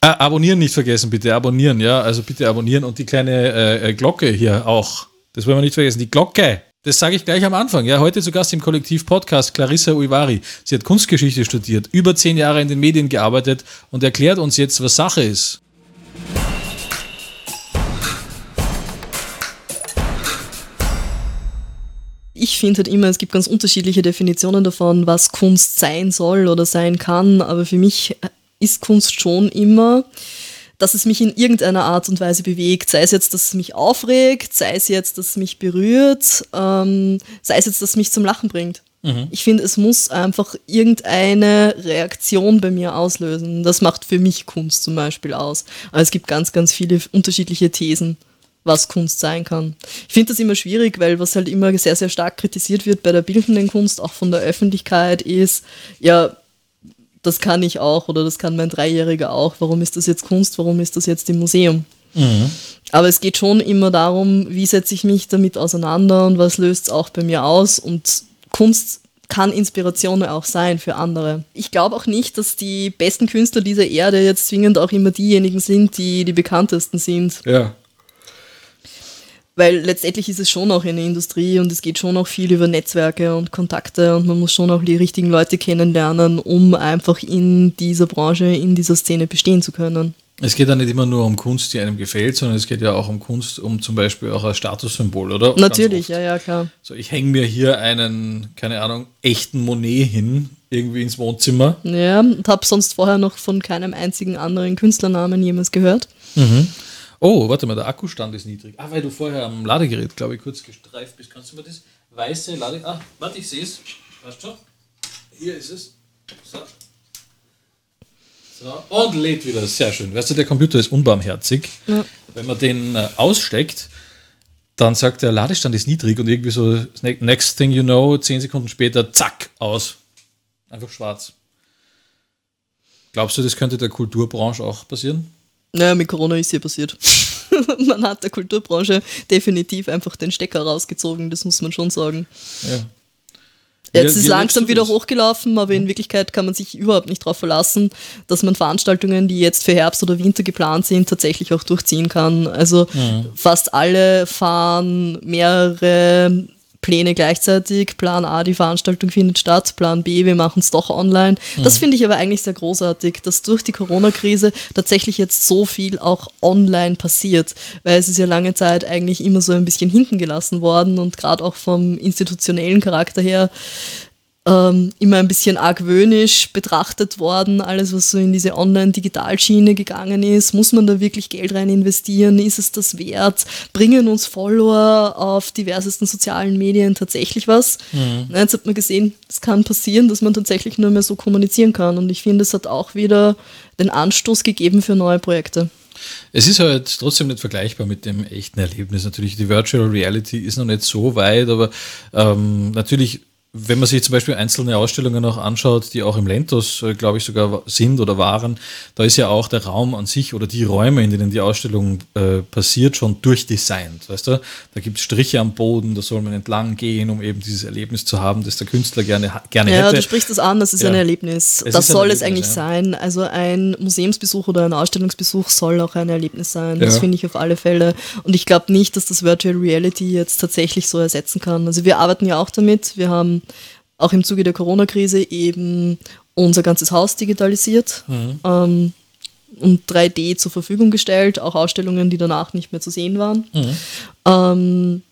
Ah, abonnieren nicht vergessen, bitte abonnieren, ja. Also bitte abonnieren und die kleine äh, äh Glocke hier auch. Das wollen wir nicht vergessen. Die Glocke. Das sage ich gleich am Anfang. Ja, heute zu Gast im Kollektiv-Podcast Clarissa Uivari. Sie hat Kunstgeschichte studiert, über zehn Jahre in den Medien gearbeitet und erklärt uns jetzt, was Sache ist. ich finde halt immer, es gibt ganz unterschiedliche Definitionen davon, was Kunst sein soll oder sein kann, aber für mich ist Kunst schon immer, dass es mich in irgendeiner Art und Weise bewegt, sei es jetzt, dass es mich aufregt, sei es jetzt, dass es mich berührt, ähm, sei es jetzt, dass es mich zum Lachen bringt. Mhm. Ich finde, es muss einfach irgendeine Reaktion bei mir auslösen. Das macht für mich Kunst zum Beispiel aus. Aber es gibt ganz, ganz viele unterschiedliche Thesen was Kunst sein kann. Ich finde das immer schwierig, weil was halt immer sehr, sehr stark kritisiert wird bei der bildenden Kunst, auch von der Öffentlichkeit, ist, ja, das kann ich auch oder das kann mein Dreijähriger auch. Warum ist das jetzt Kunst? Warum ist das jetzt im Museum? Mhm. Aber es geht schon immer darum, wie setze ich mich damit auseinander und was löst es auch bei mir aus. Und Kunst kann Inspiration auch sein für andere. Ich glaube auch nicht, dass die besten Künstler dieser Erde jetzt zwingend auch immer diejenigen sind, die die bekanntesten sind. Ja. Weil letztendlich ist es schon auch eine Industrie und es geht schon auch viel über Netzwerke und Kontakte und man muss schon auch die richtigen Leute kennenlernen, um einfach in dieser Branche, in dieser Szene bestehen zu können. Es geht ja nicht immer nur um Kunst, die einem gefällt, sondern es geht ja auch um Kunst, um zum Beispiel auch ein Statussymbol, oder? Natürlich, ja, ja, klar. So, ich hänge mir hier einen, keine Ahnung, echten Monet hin, irgendwie ins Wohnzimmer. Ja, und habe sonst vorher noch von keinem einzigen anderen Künstlernamen jemals gehört. Mhm. Oh, warte mal, der Akkustand ist niedrig. Ah, weil du vorher am Ladegerät, glaube ich, kurz gestreift bist. Kannst du mir das weiße Ladegerät. Ah, warte, ich sehe es. Weißt du? Hier ist es. So. So, und lädt wieder. Sehr schön. Weißt du, der Computer ist unbarmherzig. Ja. Wenn man den äh, aussteckt, dann sagt der Ladestand ist niedrig und irgendwie so, next thing you know, zehn Sekunden später, zack, aus. Einfach schwarz. Glaubst du, das könnte der Kulturbranche auch passieren? Naja, mit Corona ist hier passiert. man hat der Kulturbranche definitiv einfach den Stecker rausgezogen, das muss man schon sagen. Ja. Jetzt ist langsam wieder hochgelaufen, aber in Wirklichkeit kann man sich überhaupt nicht darauf verlassen, dass man Veranstaltungen, die jetzt für Herbst oder Winter geplant sind, tatsächlich auch durchziehen kann. Also mhm. fast alle fahren mehrere Pläne gleichzeitig. Plan A, die Veranstaltung findet statt. Plan B, wir machen es doch online. Mhm. Das finde ich aber eigentlich sehr großartig, dass durch die Corona-Krise tatsächlich jetzt so viel auch online passiert, weil es ist ja lange Zeit eigentlich immer so ein bisschen hinten gelassen worden und gerade auch vom institutionellen Charakter her ähm, immer ein bisschen argwöhnisch betrachtet worden. Alles, was so in diese Online-Digitalschiene gegangen ist, muss man da wirklich Geld rein investieren? Ist es das wert? Bringen uns Follower auf diversesten sozialen Medien tatsächlich was? Mhm. Jetzt hat man gesehen, es kann passieren, dass man tatsächlich nur mehr so kommunizieren kann. Und ich finde, es hat auch wieder den Anstoß gegeben für neue Projekte. Es ist halt trotzdem nicht vergleichbar mit dem echten Erlebnis. Natürlich, die Virtual Reality ist noch nicht so weit, aber ähm, natürlich wenn man sich zum Beispiel einzelne Ausstellungen auch anschaut, die auch im Lentos, äh, glaube ich, sogar sind oder waren, da ist ja auch der Raum an sich oder die Räume, in denen die Ausstellung äh, passiert, schon durchdesignt. Weißt du? Da gibt es Striche am Boden, da soll man entlang gehen, um eben dieses Erlebnis zu haben, das der Künstler gerne, gerne ja, hätte. Ja, du sprichst das an, das ist ja. ein Erlebnis. Es das soll es eigentlich ja. sein. Also ein Museumsbesuch oder ein Ausstellungsbesuch soll auch ein Erlebnis sein. Das finde ich auf alle Fälle. Und ich glaube nicht, dass das Virtual Reality jetzt tatsächlich so ersetzen kann. Also wir arbeiten ja auch damit. Wir haben auch im Zuge der Corona-Krise eben unser ganzes Haus digitalisiert mhm. ähm, und 3D zur Verfügung gestellt, auch Ausstellungen, die danach nicht mehr zu sehen waren. Mhm. Ähm,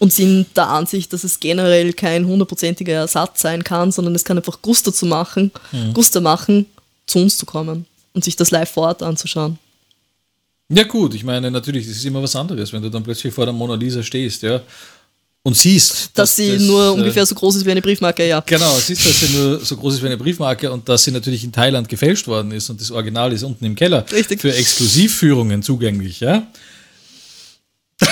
und sind der Ansicht, dass es generell kein hundertprozentiger Ersatz sein kann, sondern es kann einfach Guster zu machen, mhm. Guster machen, zu uns zu kommen und sich das live vor Ort anzuschauen. Ja gut, ich meine natürlich, das ist immer was anderes, wenn du dann plötzlich vor der Mona Lisa stehst, ja, und siehst, dass, dass sie das, nur äh, ungefähr so groß ist wie eine Briefmarke, ja. Genau, siehst, dass sie nur so groß ist wie eine Briefmarke und dass sie natürlich in Thailand gefälscht worden ist und das Original ist unten im Keller Richtig. für Exklusivführungen zugänglich, ja.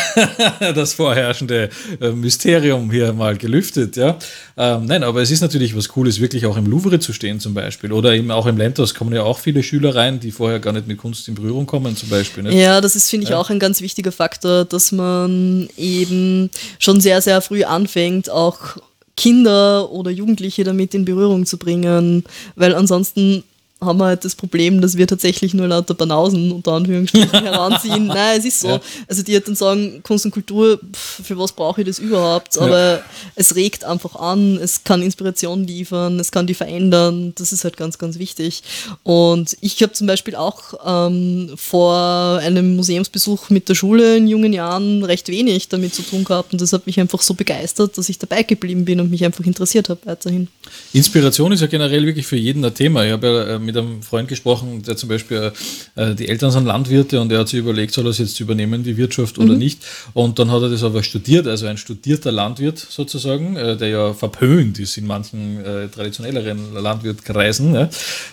das vorherrschende äh, Mysterium hier mal gelüftet, ja. Ähm, nein, aber es ist natürlich was Cooles, wirklich auch im Louvre zu stehen zum Beispiel. Oder eben auch im Lentos kommen ja auch viele Schüler rein, die vorher gar nicht mit Kunst in Berührung kommen zum Beispiel. Nicht? Ja, das ist, finde ich, ja. auch ein ganz wichtiger Faktor, dass man eben schon sehr, sehr früh anfängt, auch Kinder oder Jugendliche damit in Berührung zu bringen, weil ansonsten haben wir halt das Problem, dass wir tatsächlich nur lauter Banausen unter Anführungsstrichen heranziehen. Nein, es ist so. Ja. Also die halt dann sagen, Kunst und Kultur, pff, für was brauche ich das überhaupt? Aber ja. es regt einfach an, es kann Inspiration liefern, es kann die verändern. Das ist halt ganz, ganz wichtig. Und ich habe zum Beispiel auch ähm, vor einem Museumsbesuch mit der Schule in jungen Jahren recht wenig damit zu tun gehabt. Und das hat mich einfach so begeistert, dass ich dabei geblieben bin und mich einfach interessiert habe weiterhin. Inspiration ist ja generell wirklich für jeden ein Thema. Ich habe ja äh, mit einem Freund gesprochen, der zum Beispiel, äh, die Eltern sind Landwirte und er hat sich überlegt, soll er es jetzt übernehmen, die Wirtschaft mhm. oder nicht. Und dann hat er das aber studiert, also ein studierter Landwirt sozusagen, äh, der ja verpönt ist in manchen äh, traditionelleren Landwirtkreisen. Ja.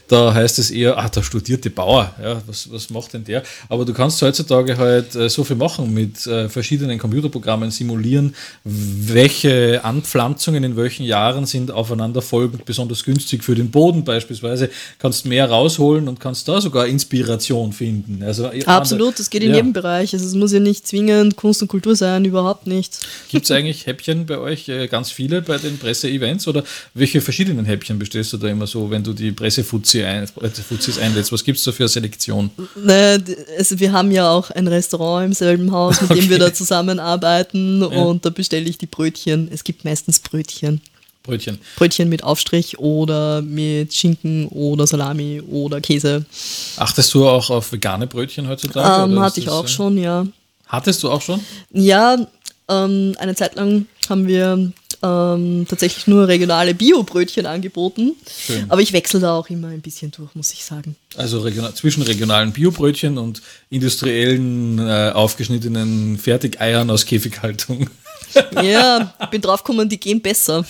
Da heißt es eher, ah, der studierte Bauer, ja, was, was macht denn der? Aber du kannst heutzutage halt äh, so viel machen mit äh, verschiedenen Computerprogrammen, simulieren, welche Anpflanzungen in welchen Jahren sind aufeinanderfolgend besonders günstig für den Boden beispielsweise, kannst mehr rausholen und kannst da sogar Inspiration finden. Also, Absolut, das geht in ja. jedem Bereich. Also es muss ja nicht zwingend Kunst und Kultur sein, überhaupt nicht. Gibt es eigentlich Häppchen bei euch, äh, ganz viele bei den Presseevents oder welche verschiedenen Häppchen bestellst du da immer so, wenn du die Pressefuzis ein, einlädst? Was gibt es da für eine Selektion? Also wir haben ja auch ein Restaurant im selben Haus, mit okay. dem wir da zusammenarbeiten ja. und da bestelle ich die Brötchen. Es gibt meistens Brötchen. Brötchen. Brötchen mit Aufstrich oder mit Schinken oder Salami oder Käse. Achtest du auch auf vegane Brötchen heutzutage? Ähm, hatte ich auch schon, ja. Hattest du auch schon? Ja, ähm, eine Zeit lang haben wir ähm, tatsächlich nur regionale Bio-Brötchen angeboten. Schön. Aber ich wechsle da auch immer ein bisschen durch, muss ich sagen. Also regional, zwischen regionalen Bio-Brötchen und industriellen, äh, aufgeschnittenen Fertigeiern aus Käfighaltung. Ja, bin draufgekommen, die gehen besser.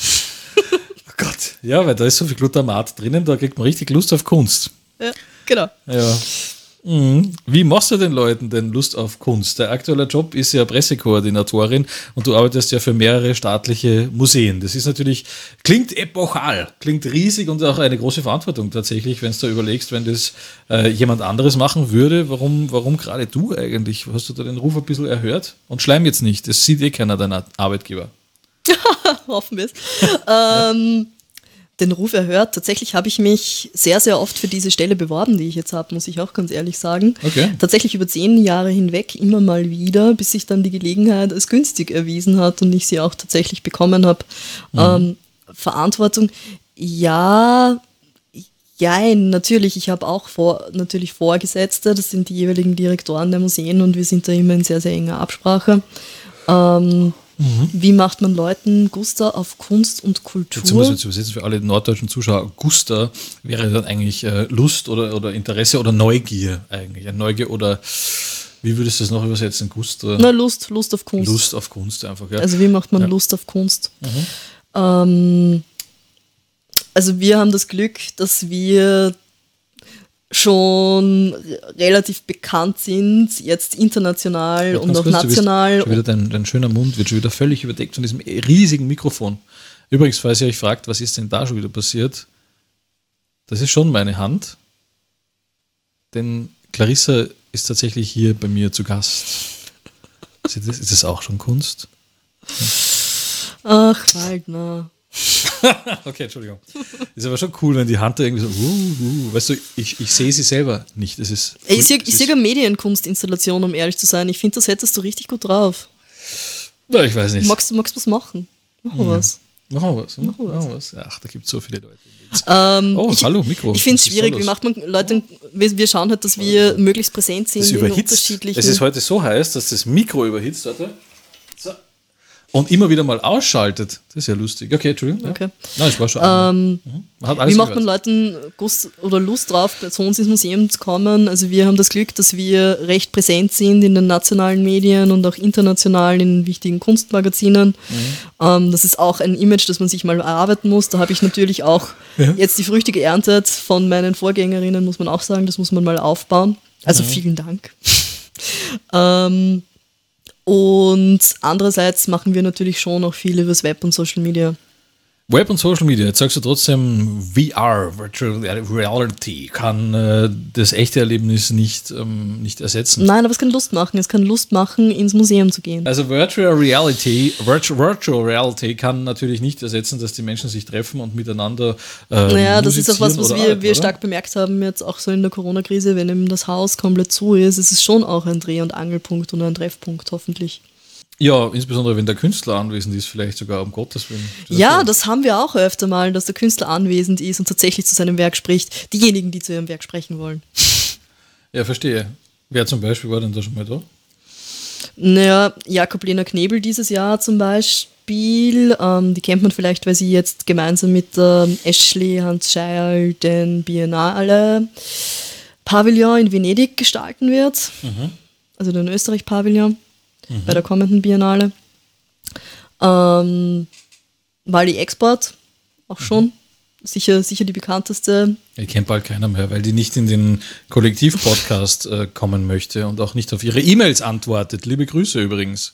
Gott, ja, weil da ist so viel Glutamat drinnen, da kriegt man richtig Lust auf Kunst. Ja, genau. Ja. Mhm. Wie machst du den Leuten denn Lust auf Kunst? Der aktuelle Job ist ja Pressekoordinatorin und du arbeitest ja für mehrere staatliche Museen. Das ist natürlich, klingt epochal, klingt riesig und auch eine große Verantwortung tatsächlich, wenn du da überlegst, wenn das äh, jemand anderes machen würde. Warum, warum gerade du eigentlich? Hast du da den Ruf ein bisschen erhört? Und schleim jetzt nicht, das sieht eh keiner deiner Arbeitgeber. Hoffen wir es. ähm, den Ruf erhört. Tatsächlich habe ich mich sehr, sehr oft für diese Stelle beworben, die ich jetzt habe, muss ich auch ganz ehrlich sagen. Okay. Tatsächlich über zehn Jahre hinweg immer mal wieder, bis sich dann die Gelegenheit als günstig erwiesen hat und ich sie auch tatsächlich bekommen habe. Mhm. Ähm, Verantwortung, ja, ja, natürlich. Ich habe auch vor, natürlich Vorgesetzte, das sind die jeweiligen Direktoren der Museen und wir sind da immer in sehr, sehr enger Absprache. Ähm, Mhm. Wie macht man Leuten Guster auf Kunst und Kultur? Jetzt muss ich übersetzen für alle norddeutschen Zuschauer. Guster wäre dann eigentlich äh, Lust oder, oder Interesse oder Neugier eigentlich. Neugier oder wie würdest du das noch übersetzen? Guster? Na, Lust, Lust auf Kunst. Lust auf Kunst einfach, ja. Also wie macht man ja. Lust auf Kunst? Mhm. Ähm, also wir haben das Glück, dass wir schon relativ bekannt sind, jetzt international ja, und auch kurz, national. Schon wieder dein, dein, schöner Mund wird schon wieder völlig überdeckt von diesem riesigen Mikrofon. Übrigens, falls ihr euch fragt, was ist denn da schon wieder passiert, das ist schon meine Hand, denn Clarissa ist tatsächlich hier bei mir zu Gast. Ist das auch schon Kunst? Ach, Waldner. okay, Entschuldigung. Ist aber schon cool, wenn die Hand da irgendwie so, uh, uh, weißt du, ich, ich sehe sie selber nicht. Es ist ich sehe seh eine Medienkunstinstallation, um ehrlich zu sein. Ich finde, das hättest du richtig gut drauf. Na, ich weiß nicht. Magst du magst was machen? Machen wir hm. was. Machen wir was. Machen wir was. was. Ach, da gibt es so viele Leute. Ähm, oh, ich, hallo, Mikro. Ich finde es schwierig. Wie macht man Leute, wir, wir, schauen halt, dass wir möglichst präsent sind. Es überhitzt. Es ist heute so heiß, dass das Mikro überhitzt. Warte und immer wieder mal ausschaltet. Das ist ja lustig. Okay, Entschuldigung. Okay. Nein, das war schon. Ähm, mhm. wie macht man Leuten Lust oder Lust drauf, zu uns ins Museum zu kommen? Also wir haben das Glück, dass wir recht präsent sind in den nationalen Medien und auch international in wichtigen Kunstmagazinen. Mhm. Ähm, das ist auch ein Image, das man sich mal erarbeiten muss. Da habe ich natürlich auch ja. jetzt die Früchte geerntet von meinen Vorgängerinnen, muss man auch sagen. Das muss man mal aufbauen. Also mhm. vielen Dank. ähm, und andererseits machen wir natürlich schon auch viel übers Web und Social Media. Web und Social Media, jetzt sagst du trotzdem, VR, Virtual Reality, kann äh, das echte Erlebnis nicht, ähm, nicht ersetzen. Nein, aber es kann Lust machen. Es kann Lust machen, ins Museum zu gehen. Also Virtual Reality, Virtual, Virtual Reality kann natürlich nicht ersetzen, dass die Menschen sich treffen und miteinander. Äh, naja, das ist auch was, was wir, arbeiten, wir stark bemerkt haben, jetzt auch so in der Corona-Krise, wenn eben das Haus komplett zu ist, ist es schon auch ein Dreh- und Angelpunkt und ein Treffpunkt, hoffentlich. Ja, insbesondere wenn der Künstler anwesend ist, vielleicht sogar um Gottes Willen. Das ja, das haben wir auch öfter mal, dass der Künstler anwesend ist und tatsächlich zu seinem Werk spricht. Diejenigen, die zu ihrem Werk sprechen wollen. Ja, verstehe. Wer zum Beispiel war denn da schon mal da? Naja, Jakob Lena Knebel dieses Jahr zum Beispiel. Ähm, die kennt man vielleicht, weil sie jetzt gemeinsam mit ähm, Ashley Hans Scheil den Biennale Pavillon in Venedig gestalten wird. Mhm. Also den Österreich-Pavillon mhm. bei der kommenden Biennale. Ähm, Wally Export, auch schon. Mhm. Sicher, sicher die bekannteste. Ich kennt bald keiner mehr, weil die nicht in den Kollektiv-Podcast äh, kommen möchte und auch nicht auf ihre E-Mails antwortet. Liebe Grüße übrigens.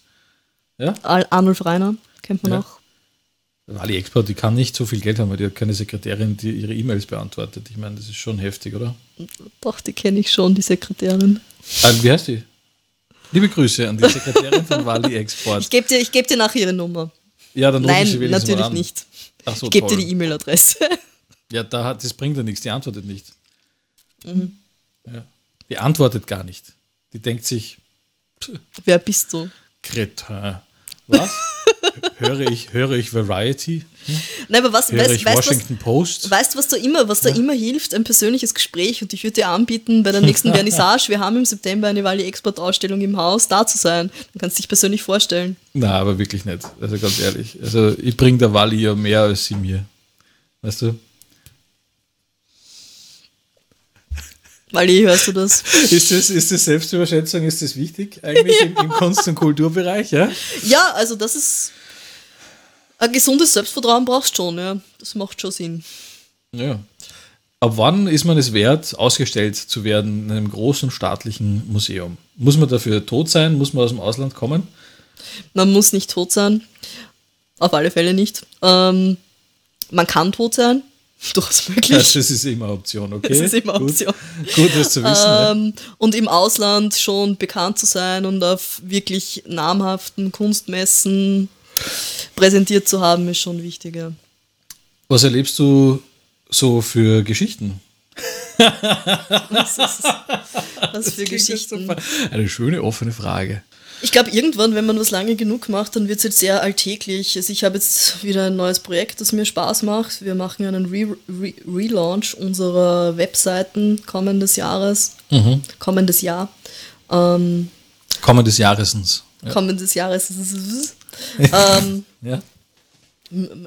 Ja? Arnulf Reiner kennt man ja. auch. Wally Export, die kann nicht so viel Geld haben, weil die hat keine Sekretärin, die ihre E-Mails beantwortet. Ich meine, das ist schon heftig, oder? Doch, die kenne ich schon, die Sekretärin. Ah, wie heißt die? Liebe Grüße an die Sekretärin von Wali Export. Ich gebe dir, geb dir nachher ihre Nummer. Ja, dann Nein, ich natürlich mal an. nicht. Ach so, ich gebe dir die E-Mail-Adresse. Ja, da hat, das bringt ja nichts, die antwortet nicht. Mhm. Ja. Die antwortet gar nicht. Die denkt sich. Wer bist du? Kretin. Was? Höre, ich, höre ich Variety? Hm? Nein, aber was, höre weißt, ich weißt, Washington was, Post? Weißt du, was da immer, was da ja. immer hilft? Ein persönliches Gespräch und ich würde dir anbieten, bei der nächsten Vernissage, wir haben im September eine Wally Export Ausstellung im Haus, da zu sein. Dann kannst du dich persönlich vorstellen. Na, aber wirklich nicht. Also ganz ehrlich. Also ich bringe der Wally ja mehr als sie mir. Weißt du? Wally, hörst du das? Ist das, ist das Selbstüberschätzung, ist das wichtig eigentlich ja. im, im Kunst- und Kulturbereich? Ja? ja, also das ist ein gesundes Selbstvertrauen brauchst du schon, ja. Das macht schon Sinn. Ja. Ab wann ist man es wert, ausgestellt zu werden in einem großen staatlichen Museum? Muss man dafür tot sein? Muss man aus dem Ausland kommen? Man muss nicht tot sein. Auf alle Fälle nicht. Ähm, man kann tot sein. Durchaus möglich. Das ist immer Option, okay? Das ist immer Option. Gut, Gut das zu wissen. Ähm, ja. Und im Ausland schon bekannt zu sein und auf wirklich namhaften Kunstmessen präsentiert zu haben, ist schon wichtiger. Was erlebst du so für Geschichten? was, ist, was für Geschichten? Eine schöne offene Frage. Ich glaube, irgendwann, wenn man was lange genug macht, dann wird es jetzt sehr alltäglich. Also ich habe jetzt wieder ein neues Projekt, das mir Spaß macht. Wir machen einen Re Re Relaunch unserer Webseiten kommendes Jahres. Mhm. Kommendes Jahr. Ähm, kommendes Jahresens. Ja. Kommendes Jahres. ähm, ja.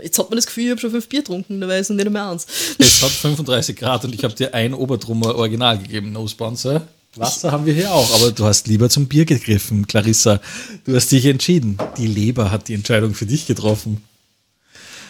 Jetzt hat man das Gefühl, ich habe schon fünf Bier getrunken, dabei ist es nicht mehr ernst. Es hat 35 Grad und ich habe dir ein Obertrummer Original gegeben, No Sponsor. Wasser haben wir hier auch, aber du hast lieber zum Bier gegriffen, Clarissa. Du hast dich entschieden. Die Leber hat die Entscheidung für dich getroffen.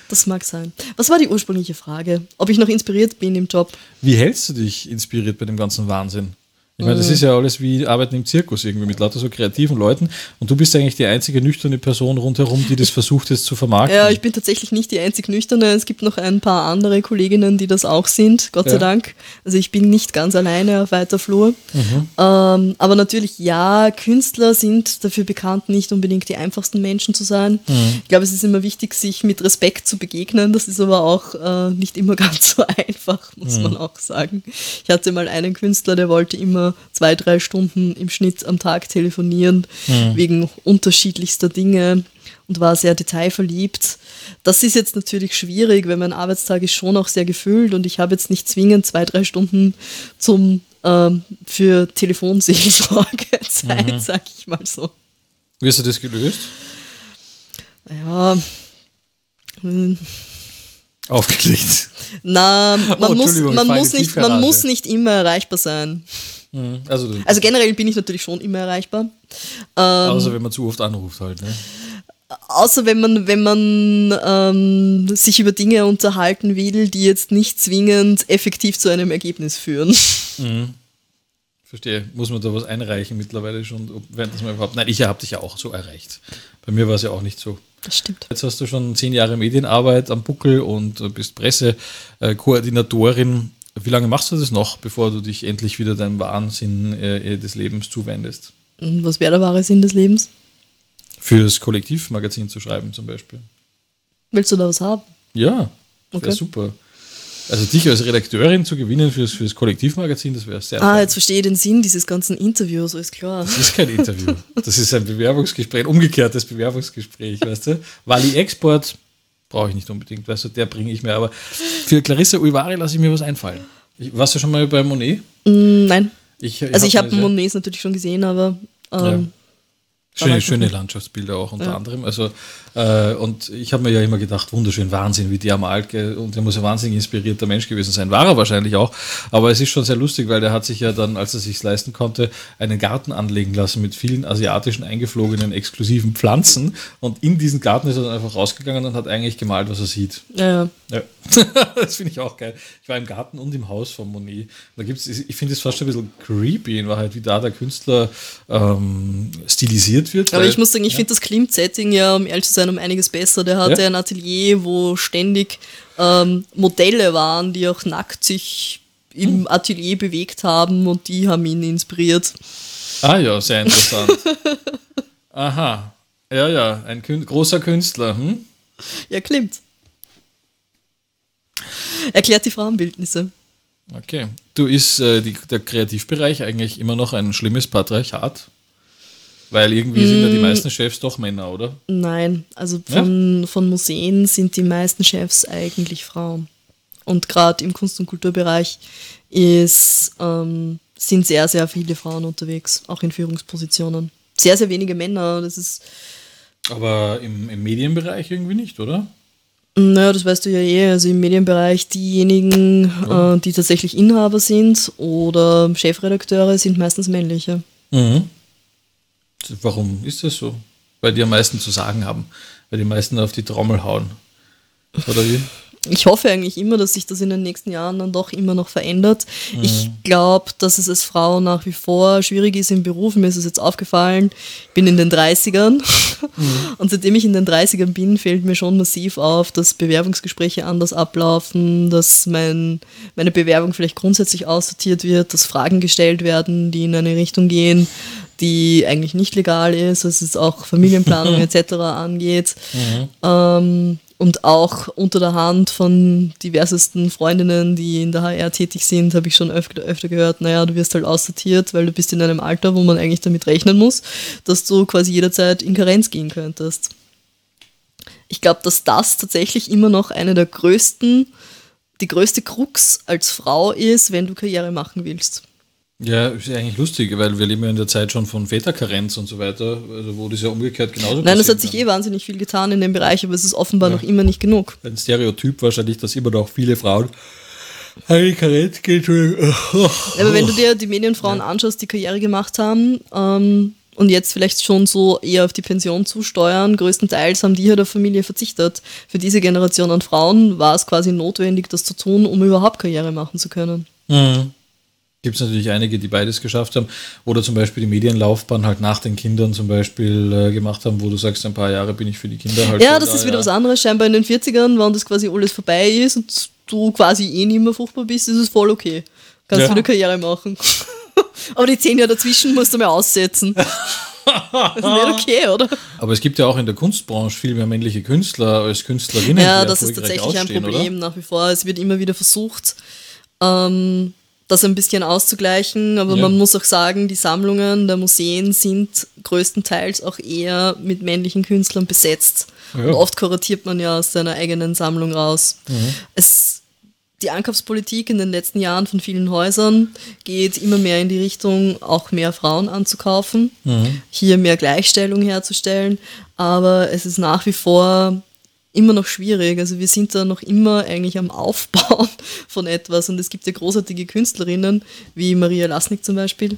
Das mag sein. Was war die ursprüngliche Frage? Ob ich noch inspiriert bin im Job? Wie hältst du dich inspiriert bei dem ganzen Wahnsinn? Ich meine, das ist ja alles wie Arbeiten im Zirkus irgendwie mit lauter so kreativen Leuten. Und du bist eigentlich die einzige nüchterne Person rundherum, die das versucht jetzt zu vermarkten. Ja, ich bin tatsächlich nicht die einzig nüchterne. Es gibt noch ein paar andere Kolleginnen, die das auch sind, Gott ja. sei Dank. Also ich bin nicht ganz alleine auf weiter Flur. Mhm. Ähm, aber natürlich, ja, Künstler sind dafür bekannt, nicht unbedingt die einfachsten Menschen zu sein. Mhm. Ich glaube, es ist immer wichtig, sich mit Respekt zu begegnen. Das ist aber auch äh, nicht immer ganz so einfach, muss mhm. man auch sagen. Ich hatte mal einen Künstler, der wollte immer zwei, drei Stunden im Schnitt am Tag telefonieren, mhm. wegen unterschiedlichster Dinge und war sehr detailverliebt. Das ist jetzt natürlich schwierig, weil mein Arbeitstag ist schon auch sehr gefüllt und ich habe jetzt nicht zwingend zwei, drei Stunden zum ähm, für Telefonseelsorge Zeit, mhm. sag ich mal so. Wie hast du das gelöst? Ja. Hm. Aufgelegt. Na, man, oh, muss, man, muss, nicht, man muss nicht immer erreichbar sein. Mhm. Also, also, generell bin ich natürlich schon immer erreichbar. Ähm, außer wenn man zu oft anruft halt, ne? Außer wenn man, wenn man ähm, sich über Dinge unterhalten will, die jetzt nicht zwingend effektiv zu einem Ergebnis führen. Mhm. Verstehe. Muss man da was einreichen mittlerweile schon, während das mal überhaupt. Nein, ich habe dich ja auch so erreicht. Bei mir war es ja auch nicht so. Das stimmt. Jetzt hast du schon zehn Jahre Medienarbeit am Buckel und bist Pressekoordinatorin. Wie lange machst du das noch, bevor du dich endlich wieder deinem Wahnsinn äh, des Lebens zuwendest? Was wäre der wahre Sinn des Lebens? Fürs Kollektivmagazin zu schreiben zum Beispiel. Willst du da was haben? Ja, wäre okay. super. Also dich als Redakteurin zu gewinnen fürs, fürs Kollektivmagazin, das wäre sehr Ah, fein. jetzt verstehe ich den Sinn dieses ganzen Interviews, alles klar. Das ist kein Interview. Das ist ein Bewerbungsgespräch, ein umgekehrtes Bewerbungsgespräch, weißt du? Wally Export brauche ich nicht unbedingt, weißt du, der bringe ich mir. Aber für Clarissa Uivari lasse ich mir was einfallen. Ich, warst du schon mal bei Monet? Mm, nein. Ich, ich also ich habe Monets natürlich schon gesehen, aber ähm. Schöne, schöne Landschaftsbilder auch unter ja. anderem. Also, äh, und ich habe mir ja immer gedacht, wunderschön, Wahnsinn, wie der malt. Und der muss ein wahnsinnig inspirierter Mensch gewesen sein. War er wahrscheinlich auch. Aber es ist schon sehr lustig, weil der hat sich ja dann, als er sich leisten konnte, einen Garten anlegen lassen mit vielen asiatischen eingeflogenen exklusiven Pflanzen. Und in diesen Garten ist er dann einfach rausgegangen und hat eigentlich gemalt, was er sieht. Ja, ja. das finde ich auch geil. Ich war im Garten und im Haus von Monet. Da gibt's, ich finde es fast schon ein bisschen creepy in Wahrheit, wie da der Künstler ähm, stilisiert wird. Aber weil, ich muss sagen, ich ja. finde das Klimt-Setting ja, um ehrlich zu sein, um einiges besser. Der hatte ja. ein Atelier, wo ständig ähm, Modelle waren, die auch nackt sich im hm. Atelier bewegt haben und die haben ihn inspiriert. Ah ja, sehr interessant. Aha. Ja, ja, ein Kün großer Künstler. Hm? Ja, Klimt. Erklärt die Frauenbildnisse. Okay. Du ist äh, die, der Kreativbereich eigentlich immer noch ein schlimmes Patriarchat? Weil irgendwie sind ja die mm. meisten Chefs doch Männer, oder? Nein, also von, ja? von Museen sind die meisten Chefs eigentlich Frauen. Und gerade im Kunst- und Kulturbereich ist, ähm, sind sehr, sehr viele Frauen unterwegs, auch in Führungspositionen. Sehr, sehr wenige Männer. Das ist. Aber im, im Medienbereich irgendwie nicht, oder? Naja, das weißt du ja eh. Also im Medienbereich diejenigen, ja. äh, die tatsächlich Inhaber sind oder Chefredakteure, sind meistens männliche. Mhm. Warum ist das so? Weil die am meisten zu sagen haben, weil die meisten auf die Trommel hauen. Oder wie? Ich hoffe eigentlich immer, dass sich das in den nächsten Jahren dann doch immer noch verändert. Mhm. Ich glaube, dass es als Frau nach wie vor schwierig ist im Beruf. Mir ist es jetzt aufgefallen, ich bin in den 30ern mhm. und seitdem ich in den 30ern bin, fällt mir schon massiv auf, dass Bewerbungsgespräche anders ablaufen, dass mein, meine Bewerbung vielleicht grundsätzlich aussortiert wird, dass Fragen gestellt werden, die in eine Richtung gehen, die eigentlich nicht legal ist, was es auch Familienplanung etc. angeht. Mhm. Ähm, und auch unter der Hand von diversesten Freundinnen, die in der HR tätig sind, habe ich schon öfter, öfter gehört, naja, du wirst halt aussortiert, weil du bist in einem Alter, wo man eigentlich damit rechnen muss, dass du quasi jederzeit in Karenz gehen könntest. Ich glaube, dass das tatsächlich immer noch eine der größten, die größte Krux als Frau ist, wenn du Karriere machen willst. Ja, ist ja eigentlich lustig, weil wir leben ja in der Zeit schon von Väterkarenz und so weiter, also wo das ja umgekehrt genauso Nein, es hat sich kann. eh wahnsinnig viel getan in dem Bereich, aber es ist offenbar ja. noch immer nicht genug. Ein Stereotyp wahrscheinlich, dass immer noch viele Frauen eine Karenz gehen. Aber wenn du dir die Medienfrauen ja. anschaust, die Karriere gemacht haben ähm, und jetzt vielleicht schon so eher auf die Pension zusteuern, größtenteils haben die halt auf Familie verzichtet. Für diese Generation an Frauen war es quasi notwendig, das zu tun, um überhaupt Karriere machen zu können. Mhm gibt es natürlich einige, die beides geschafft haben. Oder zum Beispiel die Medienlaufbahn halt nach den Kindern zum Beispiel äh, gemacht haben, wo du sagst, ein paar Jahre bin ich für die Kinder halt. Ja, das da, ist wieder ja. was anderes. Scheinbar in den 40ern, wenn das quasi alles vorbei ist und du quasi eh nicht mehr fruchtbar bist, ist es voll okay. Kannst ja. wieder Karriere machen. Aber die zehn Jahre dazwischen musst du mal aussetzen. das ist nicht okay, oder? Aber es gibt ja auch in der Kunstbranche viel mehr männliche Künstler als Künstlerinnen. Ja, das ist tatsächlich ein Problem oder? nach wie vor. Es wird immer wieder versucht, ähm, das ein bisschen auszugleichen. Aber ja. man muss auch sagen, die Sammlungen der Museen sind größtenteils auch eher mit männlichen Künstlern besetzt. Ja. Und oft kuratiert man ja aus seiner eigenen Sammlung raus. Mhm. Es, die Ankaufspolitik in den letzten Jahren von vielen Häusern geht immer mehr in die Richtung, auch mehr Frauen anzukaufen, mhm. hier mehr Gleichstellung herzustellen. Aber es ist nach wie vor immer noch schwierig. Also wir sind da noch immer eigentlich am Aufbauen von etwas und es gibt ja großartige Künstlerinnen wie Maria Lasnik zum Beispiel,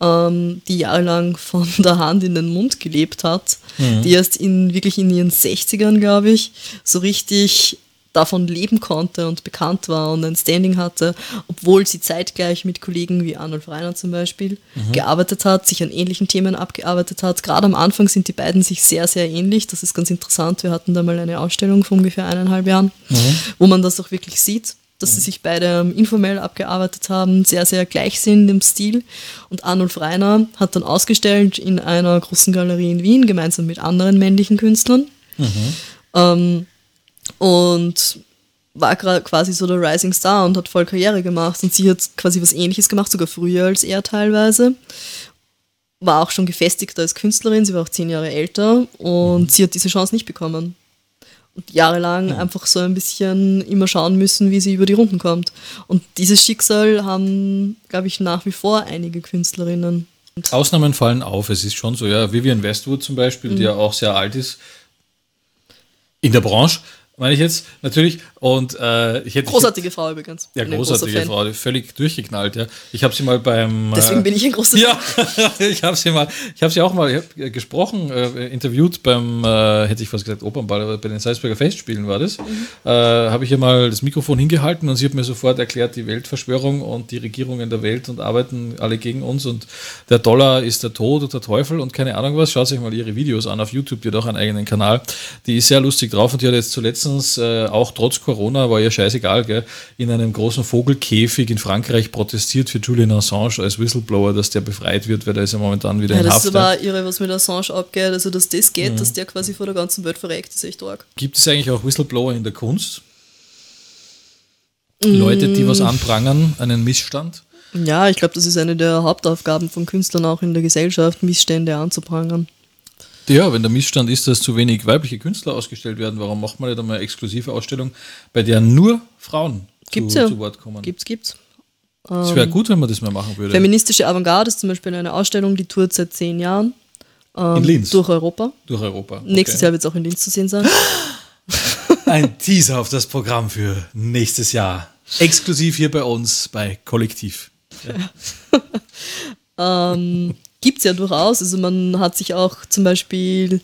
ähm, die jahrelang von der Hand in den Mund gelebt hat, mhm. die erst in wirklich in ihren 60ern, glaube ich, so richtig davon leben konnte und bekannt war und ein Standing hatte, obwohl sie zeitgleich mit Kollegen wie Arnold Reiner zum Beispiel mhm. gearbeitet hat, sich an ähnlichen Themen abgearbeitet hat. Gerade am Anfang sind die beiden sich sehr, sehr ähnlich. Das ist ganz interessant. Wir hatten da mal eine Ausstellung vor ungefähr eineinhalb Jahren, mhm. wo man das auch wirklich sieht dass sie sich beide informell abgearbeitet haben, sehr, sehr gleich sind im Stil. Und Arnulf Reiner hat dann ausgestellt in einer großen Galerie in Wien, gemeinsam mit anderen männlichen Künstlern. Mhm. Ähm, und war quasi so der Rising Star und hat voll Karriere gemacht. Und sie hat quasi was ähnliches gemacht, sogar früher als er teilweise. War auch schon gefestigter als Künstlerin, sie war auch zehn Jahre älter und mhm. sie hat diese Chance nicht bekommen und jahrelang ja. einfach so ein bisschen immer schauen müssen, wie sie über die Runden kommt. Und dieses Schicksal haben, glaube ich, nach wie vor einige Künstlerinnen. Ausnahmen fallen auf. Es ist schon so, ja, Vivian Westwood zum Beispiel, mhm. die ja auch sehr alt ist in der Branche, meine ich jetzt, natürlich. Und äh, ich hätte. Großartige ich, Frau übrigens. Ja, großartige Frau, völlig durchgeknallt, ja. Ich habe sie mal beim. Äh, Deswegen bin ich ein großer Ja, ich habe sie mal, ich habe sie auch mal hab gesprochen, äh, interviewt beim, äh, hätte ich fast gesagt, Opernball, aber bei den Salzburger Festspielen war das. Mhm. Äh, habe ich ihr mal das Mikrofon hingehalten und sie hat mir sofort erklärt, die Weltverschwörung und die Regierungen der Welt und arbeiten alle gegen uns und der Dollar ist der Tod und der Teufel und keine Ahnung was. Schaut euch mal ihre Videos an auf YouTube, die hat auch einen eigenen Kanal. Die ist sehr lustig drauf und die hat jetzt zuletzt äh, auch trotz Corona, war ja scheißegal, gell, in einem großen Vogelkäfig in Frankreich protestiert für Julian Assange als Whistleblower, dass der befreit wird, weil der ist ja momentan wieder ja, in Haft. Das ist aber irre, was mit Assange abgeht. Also, dass das geht, mhm. dass der quasi vor der ganzen Welt verreckt, ist echt arg. Gibt es eigentlich auch Whistleblower in der Kunst? Mhm. Leute, die was anprangern, einen Missstand? Ja, ich glaube, das ist eine der Hauptaufgaben von Künstlern auch in der Gesellschaft, Missstände anzuprangern. Ja, wenn der Missstand ist, dass zu wenig weibliche Künstler ausgestellt werden, warum macht man nicht einmal eine exklusive Ausstellung, bei der nur Frauen gibt's zu, ja. zu Wort kommen? Gibt's, gibt's. Es wäre ähm, gut, wenn man das mal machen würde. Feministische Avantgarde ist zum Beispiel eine Ausstellung, die tourt seit zehn Jahren. Ähm, in Linz? Durch Europa. Durch Europa. Okay. Nächstes Jahr wird es auch in Linz zu sehen sein. Ein Teaser auf das Programm für nächstes Jahr. Exklusiv hier bei uns bei Kollektiv. Ja. ähm, gibt es ja durchaus. Also man hat sich auch zum Beispiel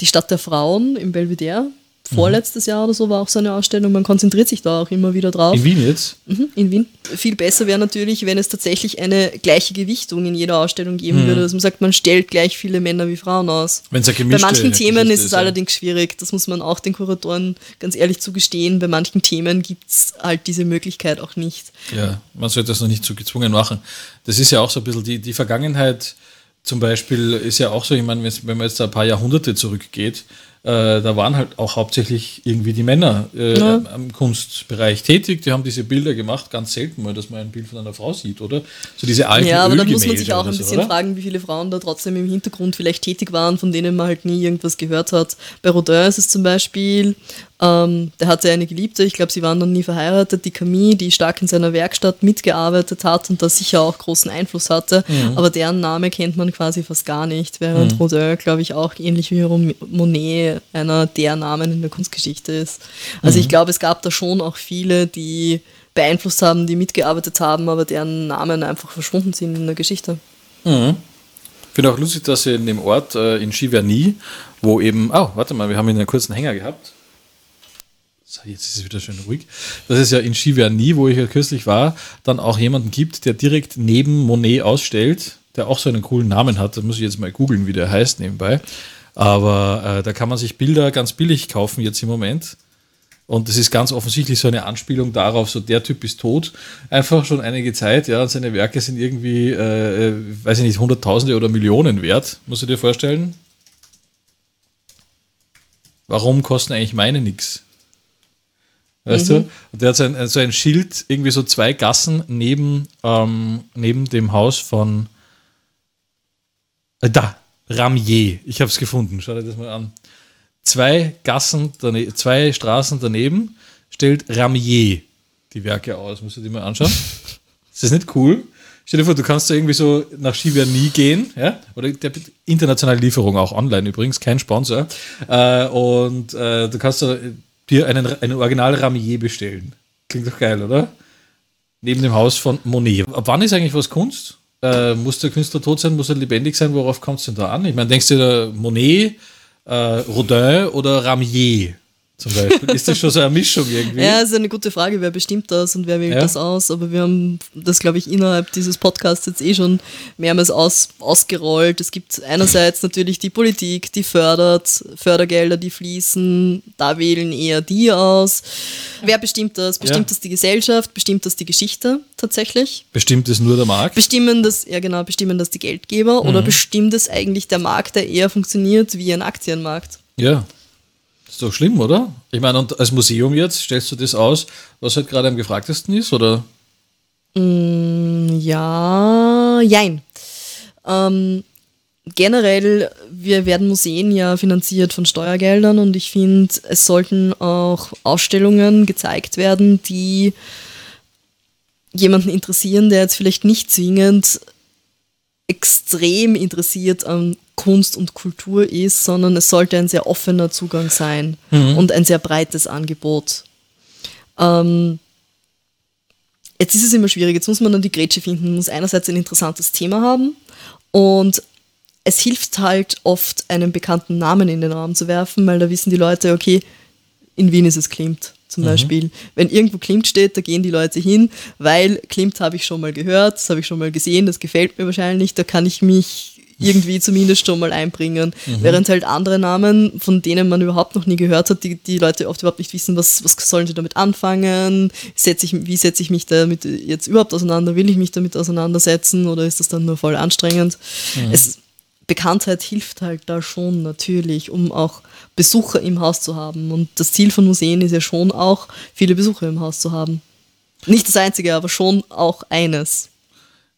die Stadt der Frauen im Belvedere vorletztes Jahr oder so war auch so eine Ausstellung. Man konzentriert sich da auch immer wieder drauf. In Wien jetzt? Mhm, in Wien. Viel besser wäre natürlich, wenn es tatsächlich eine gleiche Gewichtung in jeder Ausstellung geben mhm. würde. Dass man sagt, man stellt gleich viele Männer wie Frauen aus. Wenn's Bei manchen Themen ist es ist, allerdings schwierig. Das muss man auch den Kuratoren ganz ehrlich zugestehen. Bei manchen Themen gibt es halt diese Möglichkeit auch nicht. Ja, man sollte das noch nicht zu gezwungen machen. Das ist ja auch so ein bisschen die, die Vergangenheit. Zum Beispiel ist ja auch so, ich meine, wenn man jetzt ein paar Jahrhunderte zurückgeht, äh, da waren halt auch hauptsächlich irgendwie die Männer äh, ja. am Kunstbereich tätig. Die haben diese Bilder gemacht, ganz selten mal, dass man ein Bild von einer Frau sieht, oder? So diese alten Ja, aber da muss man sich auch ein bisschen so, fragen, wie viele Frauen da trotzdem im Hintergrund vielleicht tätig waren, von denen man halt nie irgendwas gehört hat. Bei Rodin ist es zum Beispiel, ähm, der hatte eine Geliebte, ich glaube, sie waren noch nie verheiratet, die Camille, die stark in seiner Werkstatt mitgearbeitet hat und da sicher auch großen Einfluss hatte, mhm. aber deren Name kennt man quasi fast gar nicht, während mhm. Rodin, glaube ich, auch ähnlich wie Monet einer der Namen in der Kunstgeschichte ist. Also mhm. ich glaube, es gab da schon auch viele, die beeinflusst haben, die mitgearbeitet haben, aber deren Namen einfach verschwunden sind in der Geschichte. Mhm. Ich finde auch lustig, dass in dem Ort äh, in Giverny, wo eben, oh, warte mal, wir haben einen kurzen Hänger gehabt. So, jetzt ist es wieder schön ruhig. Dass es ja in Giverny, wo ich ja kürzlich war, dann auch jemanden gibt, der direkt neben Monet ausstellt, der auch so einen coolen Namen hat. Da muss ich jetzt mal googeln, wie der heißt nebenbei. Aber äh, da kann man sich Bilder ganz billig kaufen jetzt im Moment. Und das ist ganz offensichtlich so eine Anspielung darauf, so der Typ ist tot, einfach schon einige Zeit, ja, und seine Werke sind irgendwie, äh, äh weiß ich nicht, Hunderttausende oder Millionen wert, musst du dir vorstellen. Warum kosten eigentlich meine nichts? Weißt mhm. du? Und der hat so ein, so ein Schild, irgendwie so zwei Gassen neben, ähm, neben dem Haus von. Äh, da, Ramier. Ich habe es gefunden. Schau dir das mal an. Zwei Gassen, zwei Straßen daneben stellt Ramier die Werke aus. Musst du dir mal anschauen. Ist das nicht cool? Stell dir vor, du kannst da irgendwie so nach Giverny gehen, ja? Oder der internationale Lieferung auch online übrigens, kein Sponsor. Äh, und äh, du kannst da dir einen, einen Original Ramier bestellen. Klingt doch geil, oder? Neben dem Haus von Monet. Ab wann ist eigentlich was Kunst? Äh, muss der Künstler tot sein, muss er lebendig sein? Worauf kommt es denn da an? Ich meine, denkst du da Monet, äh, Rodin oder Ramier? Zum Beispiel? Ist das schon so eine Mischung irgendwie? Ja, ist eine gute Frage, wer bestimmt das und wer wählt ja. das aus. Aber wir haben das, glaube ich, innerhalb dieses Podcasts jetzt eh schon mehrmals aus, ausgerollt. Es gibt einerseits natürlich die Politik, die fördert, Fördergelder, die fließen, da wählen eher die aus. Wer bestimmt das? Bestimmt ja. das die Gesellschaft? Bestimmt das die Geschichte tatsächlich? Bestimmt es nur der Markt? Bestimmen das, ja genau, bestimmen das die Geldgeber mhm. oder bestimmt es eigentlich der Markt, der eher funktioniert wie ein Aktienmarkt? Ja. Ist doch schlimm, oder? Ich meine, und als Museum jetzt, stellst du das aus, was halt gerade am gefragtesten ist, oder? Mm, ja, jein. Ähm, generell, wir werden Museen ja finanziert von Steuergeldern und ich finde, es sollten auch Ausstellungen gezeigt werden, die jemanden interessieren, der jetzt vielleicht nicht zwingend extrem interessiert an Kunst und Kultur ist, sondern es sollte ein sehr offener Zugang sein mhm. und ein sehr breites Angebot. Ähm, jetzt ist es immer schwierig, jetzt muss man dann die Grätsche finden, man muss einerseits ein interessantes Thema haben und es hilft halt oft, einen bekannten Namen in den Raum zu werfen, weil da wissen die Leute, okay, in Wien ist es Klimt zum mhm. Beispiel. Wenn irgendwo Klimt steht, da gehen die Leute hin, weil Klimt habe ich schon mal gehört, das habe ich schon mal gesehen, das gefällt mir wahrscheinlich, da kann ich mich irgendwie zumindest schon mal einbringen. Mhm. Während halt andere Namen, von denen man überhaupt noch nie gehört hat, die, die Leute oft überhaupt nicht wissen, was, was sollen sie damit anfangen, setze ich, wie setze ich mich damit jetzt überhaupt auseinander, will ich mich damit auseinandersetzen oder ist das dann nur voll anstrengend? Mhm. Es, Bekanntheit hilft halt da schon natürlich, um auch Besucher im Haus zu haben. Und das Ziel von Museen ist ja schon auch, viele Besucher im Haus zu haben. Nicht das einzige, aber schon auch eines.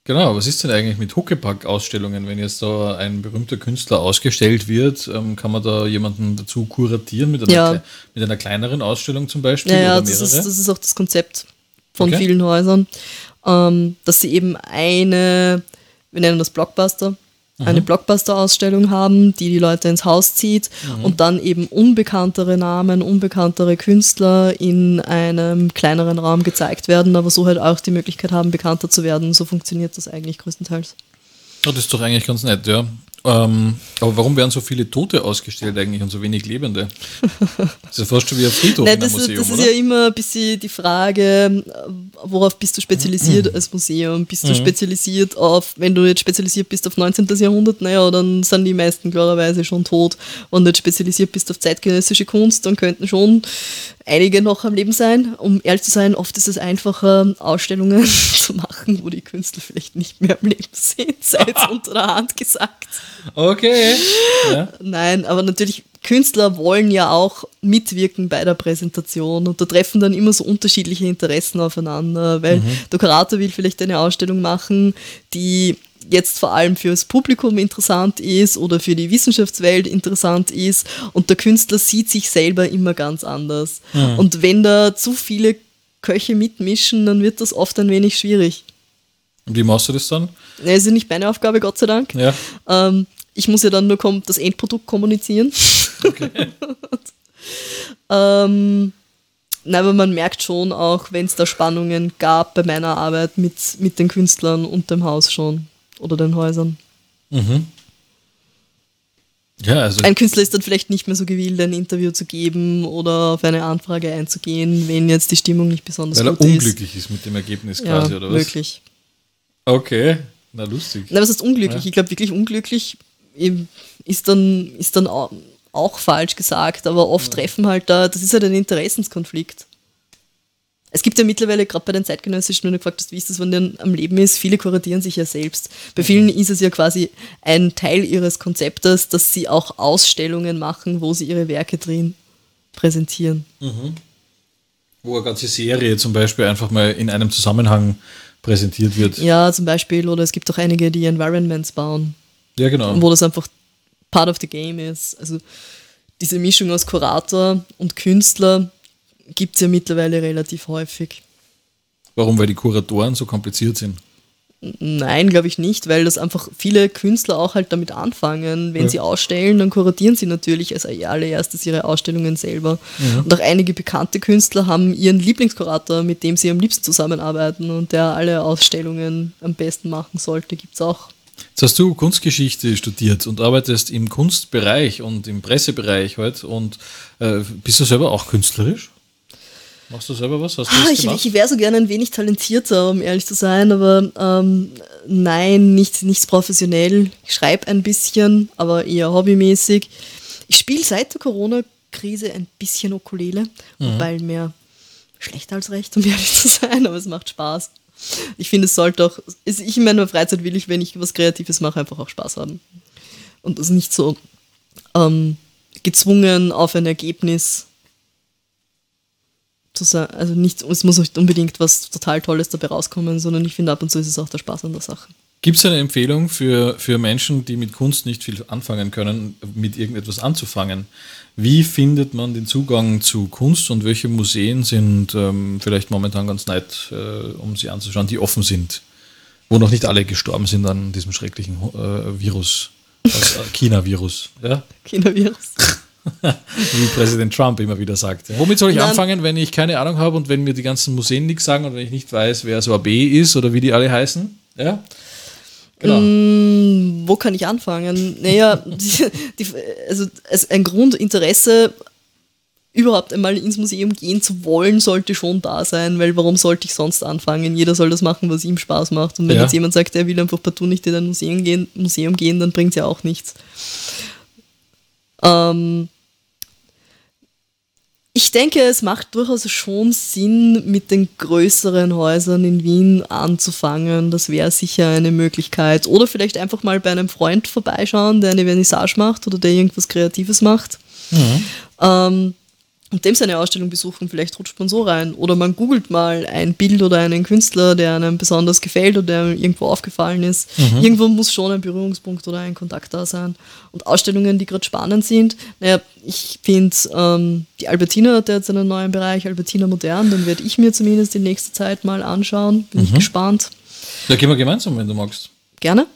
Genau, was ist denn eigentlich mit Huckepack-Ausstellungen? Wenn jetzt da ein berühmter Künstler ausgestellt wird, ähm, kann man da jemanden dazu kuratieren mit einer, ja. mit einer kleineren Ausstellung zum Beispiel? Ja, ja das, ist, das ist auch das Konzept von okay. vielen Häusern, ähm, dass sie eben eine, wir nennen das Blockbuster, eine mhm. Blockbuster-Ausstellung haben, die die Leute ins Haus zieht mhm. und dann eben unbekanntere Namen, unbekanntere Künstler in einem kleineren Raum gezeigt werden, aber so halt auch die Möglichkeit haben, bekannter zu werden. So funktioniert das eigentlich größtenteils. das ist doch eigentlich ganz nett, ja. Ähm, aber warum werden so viele Tote ausgestellt eigentlich und so wenig Lebende? Das ist ja fast schon wie ein Friedhof Nein, das, Museum, das ist oder? ja immer ein bisschen die Frage, worauf bist du spezialisiert mhm. als Museum? Bist du mhm. spezialisiert auf, wenn du jetzt spezialisiert bist auf 19. Jahrhundert, naja, dann sind die meisten klarerweise schon tot. Wenn du jetzt spezialisiert bist auf zeitgenössische Kunst, dann könnten schon einige noch am Leben sein. Um ehrlich zu sein, oft ist es einfacher, Ausstellungen zu machen, wo die Künstler vielleicht nicht mehr am Leben sind, sei es unter der Hand gesagt. Okay. Ja. Nein, aber natürlich, Künstler wollen ja auch mitwirken bei der Präsentation und da treffen dann immer so unterschiedliche Interessen aufeinander, weil mhm. der Kurator will vielleicht eine Ausstellung machen, die jetzt vor allem fürs Publikum interessant ist oder für die Wissenschaftswelt interessant ist und der Künstler sieht sich selber immer ganz anders. Mhm. Und wenn da zu viele Köche mitmischen, dann wird das oft ein wenig schwierig. Und wie machst du das dann? Das ist nicht meine Aufgabe, Gott sei Dank. Ja. Ähm, ich muss ja dann nur das Endprodukt kommunizieren. Okay. ähm, Nein, aber man merkt schon auch, wenn es da Spannungen gab bei meiner Arbeit mit, mit den Künstlern und dem Haus schon oder den Häusern. Mhm. Ja, also ein Künstler ist dann vielleicht nicht mehr so gewillt, ein Interview zu geben oder auf eine Anfrage einzugehen, wenn jetzt die Stimmung nicht besonders Weil gut ist. Weil er unglücklich ist mit dem Ergebnis quasi, ja, oder was? Wirklich. Okay, na lustig. Na, was heißt unglücklich? Ja. Ich glaube, wirklich unglücklich ist dann, ist dann auch falsch gesagt, aber oft treffen halt da, das ist halt ein Interessenskonflikt. Es gibt ja mittlerweile, gerade bei den Zeitgenössischen, wenn du gefragt hast, wie ist das, wenn der am Leben ist, viele kuratieren sich ja selbst. Bei vielen ist es ja quasi ein Teil ihres Konzeptes, dass sie auch Ausstellungen machen, wo sie ihre Werke drin präsentieren. Mhm. Wo eine ganze Serie zum Beispiel einfach mal in einem Zusammenhang präsentiert wird. Ja, zum Beispiel, oder es gibt auch einige, die Environments bauen. Ja, genau. Wo das einfach part of the game ist. Also diese Mischung aus Kurator und Künstler gibt es ja mittlerweile relativ häufig. Warum? Weil die Kuratoren so kompliziert sind? Nein, glaube ich nicht, weil das einfach viele Künstler auch halt damit anfangen. Wenn ja. sie ausstellen, dann kuratieren sie natürlich als allererstes ihre Ausstellungen selber. Ja. Und auch einige bekannte Künstler haben ihren Lieblingskurator, mit dem sie am liebsten zusammenarbeiten und der alle Ausstellungen am besten machen sollte, gibt es auch. Jetzt hast du Kunstgeschichte studiert und arbeitest im Kunstbereich und im Pressebereich heute halt und äh, bist du selber auch künstlerisch? Machst du selber was? Hast ah, ich, ich wäre so gerne ein wenig talentierter, um ehrlich zu sein, aber ähm, nein, nicht, nichts professionell. Ich schreibe ein bisschen, aber eher hobbymäßig. Ich spiele seit der Corona-Krise ein bisschen Ukulele, mhm. wobei mehr schlecht als recht, um ehrlich zu sein, aber es macht Spaß. Ich finde, es sollte auch, ich in meiner Freizeit will ich, wenn ich was Kreatives mache, einfach auch Spaß haben. Und das nicht so ähm, gezwungen auf ein Ergebnis zu sein. Also nicht, es muss nicht unbedingt was total Tolles dabei rauskommen, sondern ich finde, ab und zu ist es auch der Spaß an der Sache. Gibt es eine Empfehlung für, für Menschen, die mit Kunst nicht viel anfangen können, mit irgendetwas anzufangen? Wie findet man den Zugang zu Kunst und welche Museen sind ähm, vielleicht momentan ganz nett, äh, um sie anzuschauen, die offen sind, wo noch nicht alle gestorben sind an diesem schrecklichen äh, Virus, äh, China-Virus? Ja? China-Virus. Wie Präsident Trump immer wieder sagt. Womit soll ich Nein. anfangen, wenn ich keine Ahnung habe und wenn mir die ganzen Museen nichts sagen und wenn ich nicht weiß, wer so AB ist oder wie die alle heißen? Ja? Genau. Mm, wo kann ich anfangen? Naja, die, die, also, also ein Grundinteresse, überhaupt einmal ins Museum gehen zu wollen, sollte schon da sein, weil warum sollte ich sonst anfangen? Jeder soll das machen, was ihm Spaß macht. Und wenn ja. jetzt jemand sagt, er will einfach partout nicht in ein Museum gehen, Museum gehen dann bringt es ja auch nichts. Ähm, ich denke, es macht durchaus schon Sinn, mit den größeren Häusern in Wien anzufangen. Das wäre sicher eine Möglichkeit. Oder vielleicht einfach mal bei einem Freund vorbeischauen, der eine Vernissage macht oder der irgendwas Kreatives macht. Mhm. Ähm, und dem seine Ausstellung besuchen, vielleicht rutscht man so rein. Oder man googelt mal ein Bild oder einen Künstler, der einem besonders gefällt oder der irgendwo aufgefallen ist. Mhm. Irgendwo muss schon ein Berührungspunkt oder ein Kontakt da sein. Und Ausstellungen, die gerade spannend sind, naja, ich finde, ähm, die Albertina hat jetzt einen neuen Bereich, Albertina Modern, den werde ich mir zumindest in nächster Zeit mal anschauen. Bin mhm. ich gespannt. Da gehen wir gemeinsam, wenn du magst. Gerne.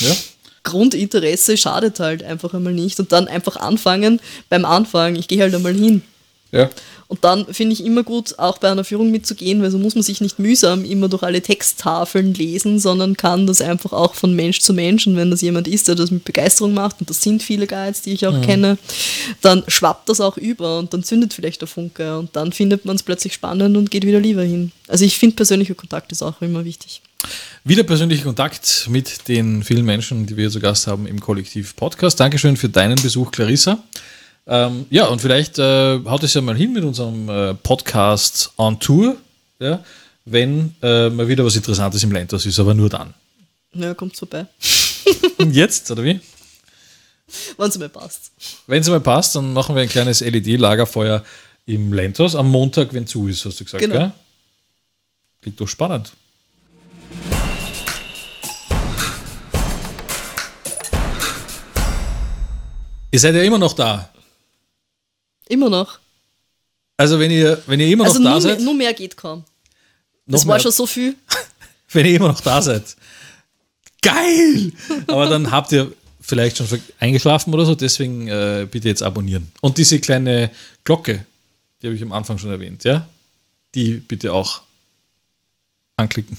Ja. Grundinteresse schadet halt einfach einmal nicht. Und dann einfach anfangen beim Anfang. Ich gehe halt einmal hin. Ja. Und dann finde ich immer gut, auch bei einer Führung mitzugehen, weil so muss man sich nicht mühsam immer durch alle Texttafeln lesen, sondern kann das einfach auch von Mensch zu Mensch. Und wenn das jemand ist, der das mit Begeisterung macht, und das sind viele Guides, die ich auch ja. kenne, dann schwappt das auch über und dann zündet vielleicht der Funke und dann findet man es plötzlich spannend und geht wieder lieber hin. Also ich finde, persönlicher Kontakt ist auch immer wichtig. Wieder persönlicher Kontakt mit den vielen Menschen, die wir zu Gast haben im Kollektiv Podcast. Dankeschön für deinen Besuch, Clarissa. Ähm, ja, und vielleicht äh, haut es ja mal hin mit unserem äh, Podcast on Tour, ja, wenn äh, mal wieder was Interessantes im Lentos ist, aber nur dann. Ja, kommt vorbei. und jetzt, oder wie? Wenn es mal passt. Wenn es mal passt, dann machen wir ein kleines LED-Lagerfeuer im Lentos am Montag, wenn zu ist, hast du gesagt, genau. gell? Klingt doch spannend. Ihr seid ja immer noch da. Immer noch. Also wenn ihr, wenn ihr immer noch also da nur seid. Mehr, nur mehr geht kaum. Das war mehr. schon so viel. wenn ihr immer noch da seid. Geil! Aber dann habt ihr vielleicht schon eingeschlafen oder so, deswegen äh, bitte jetzt abonnieren. Und diese kleine Glocke, die habe ich am Anfang schon erwähnt, ja? Die bitte auch anklicken.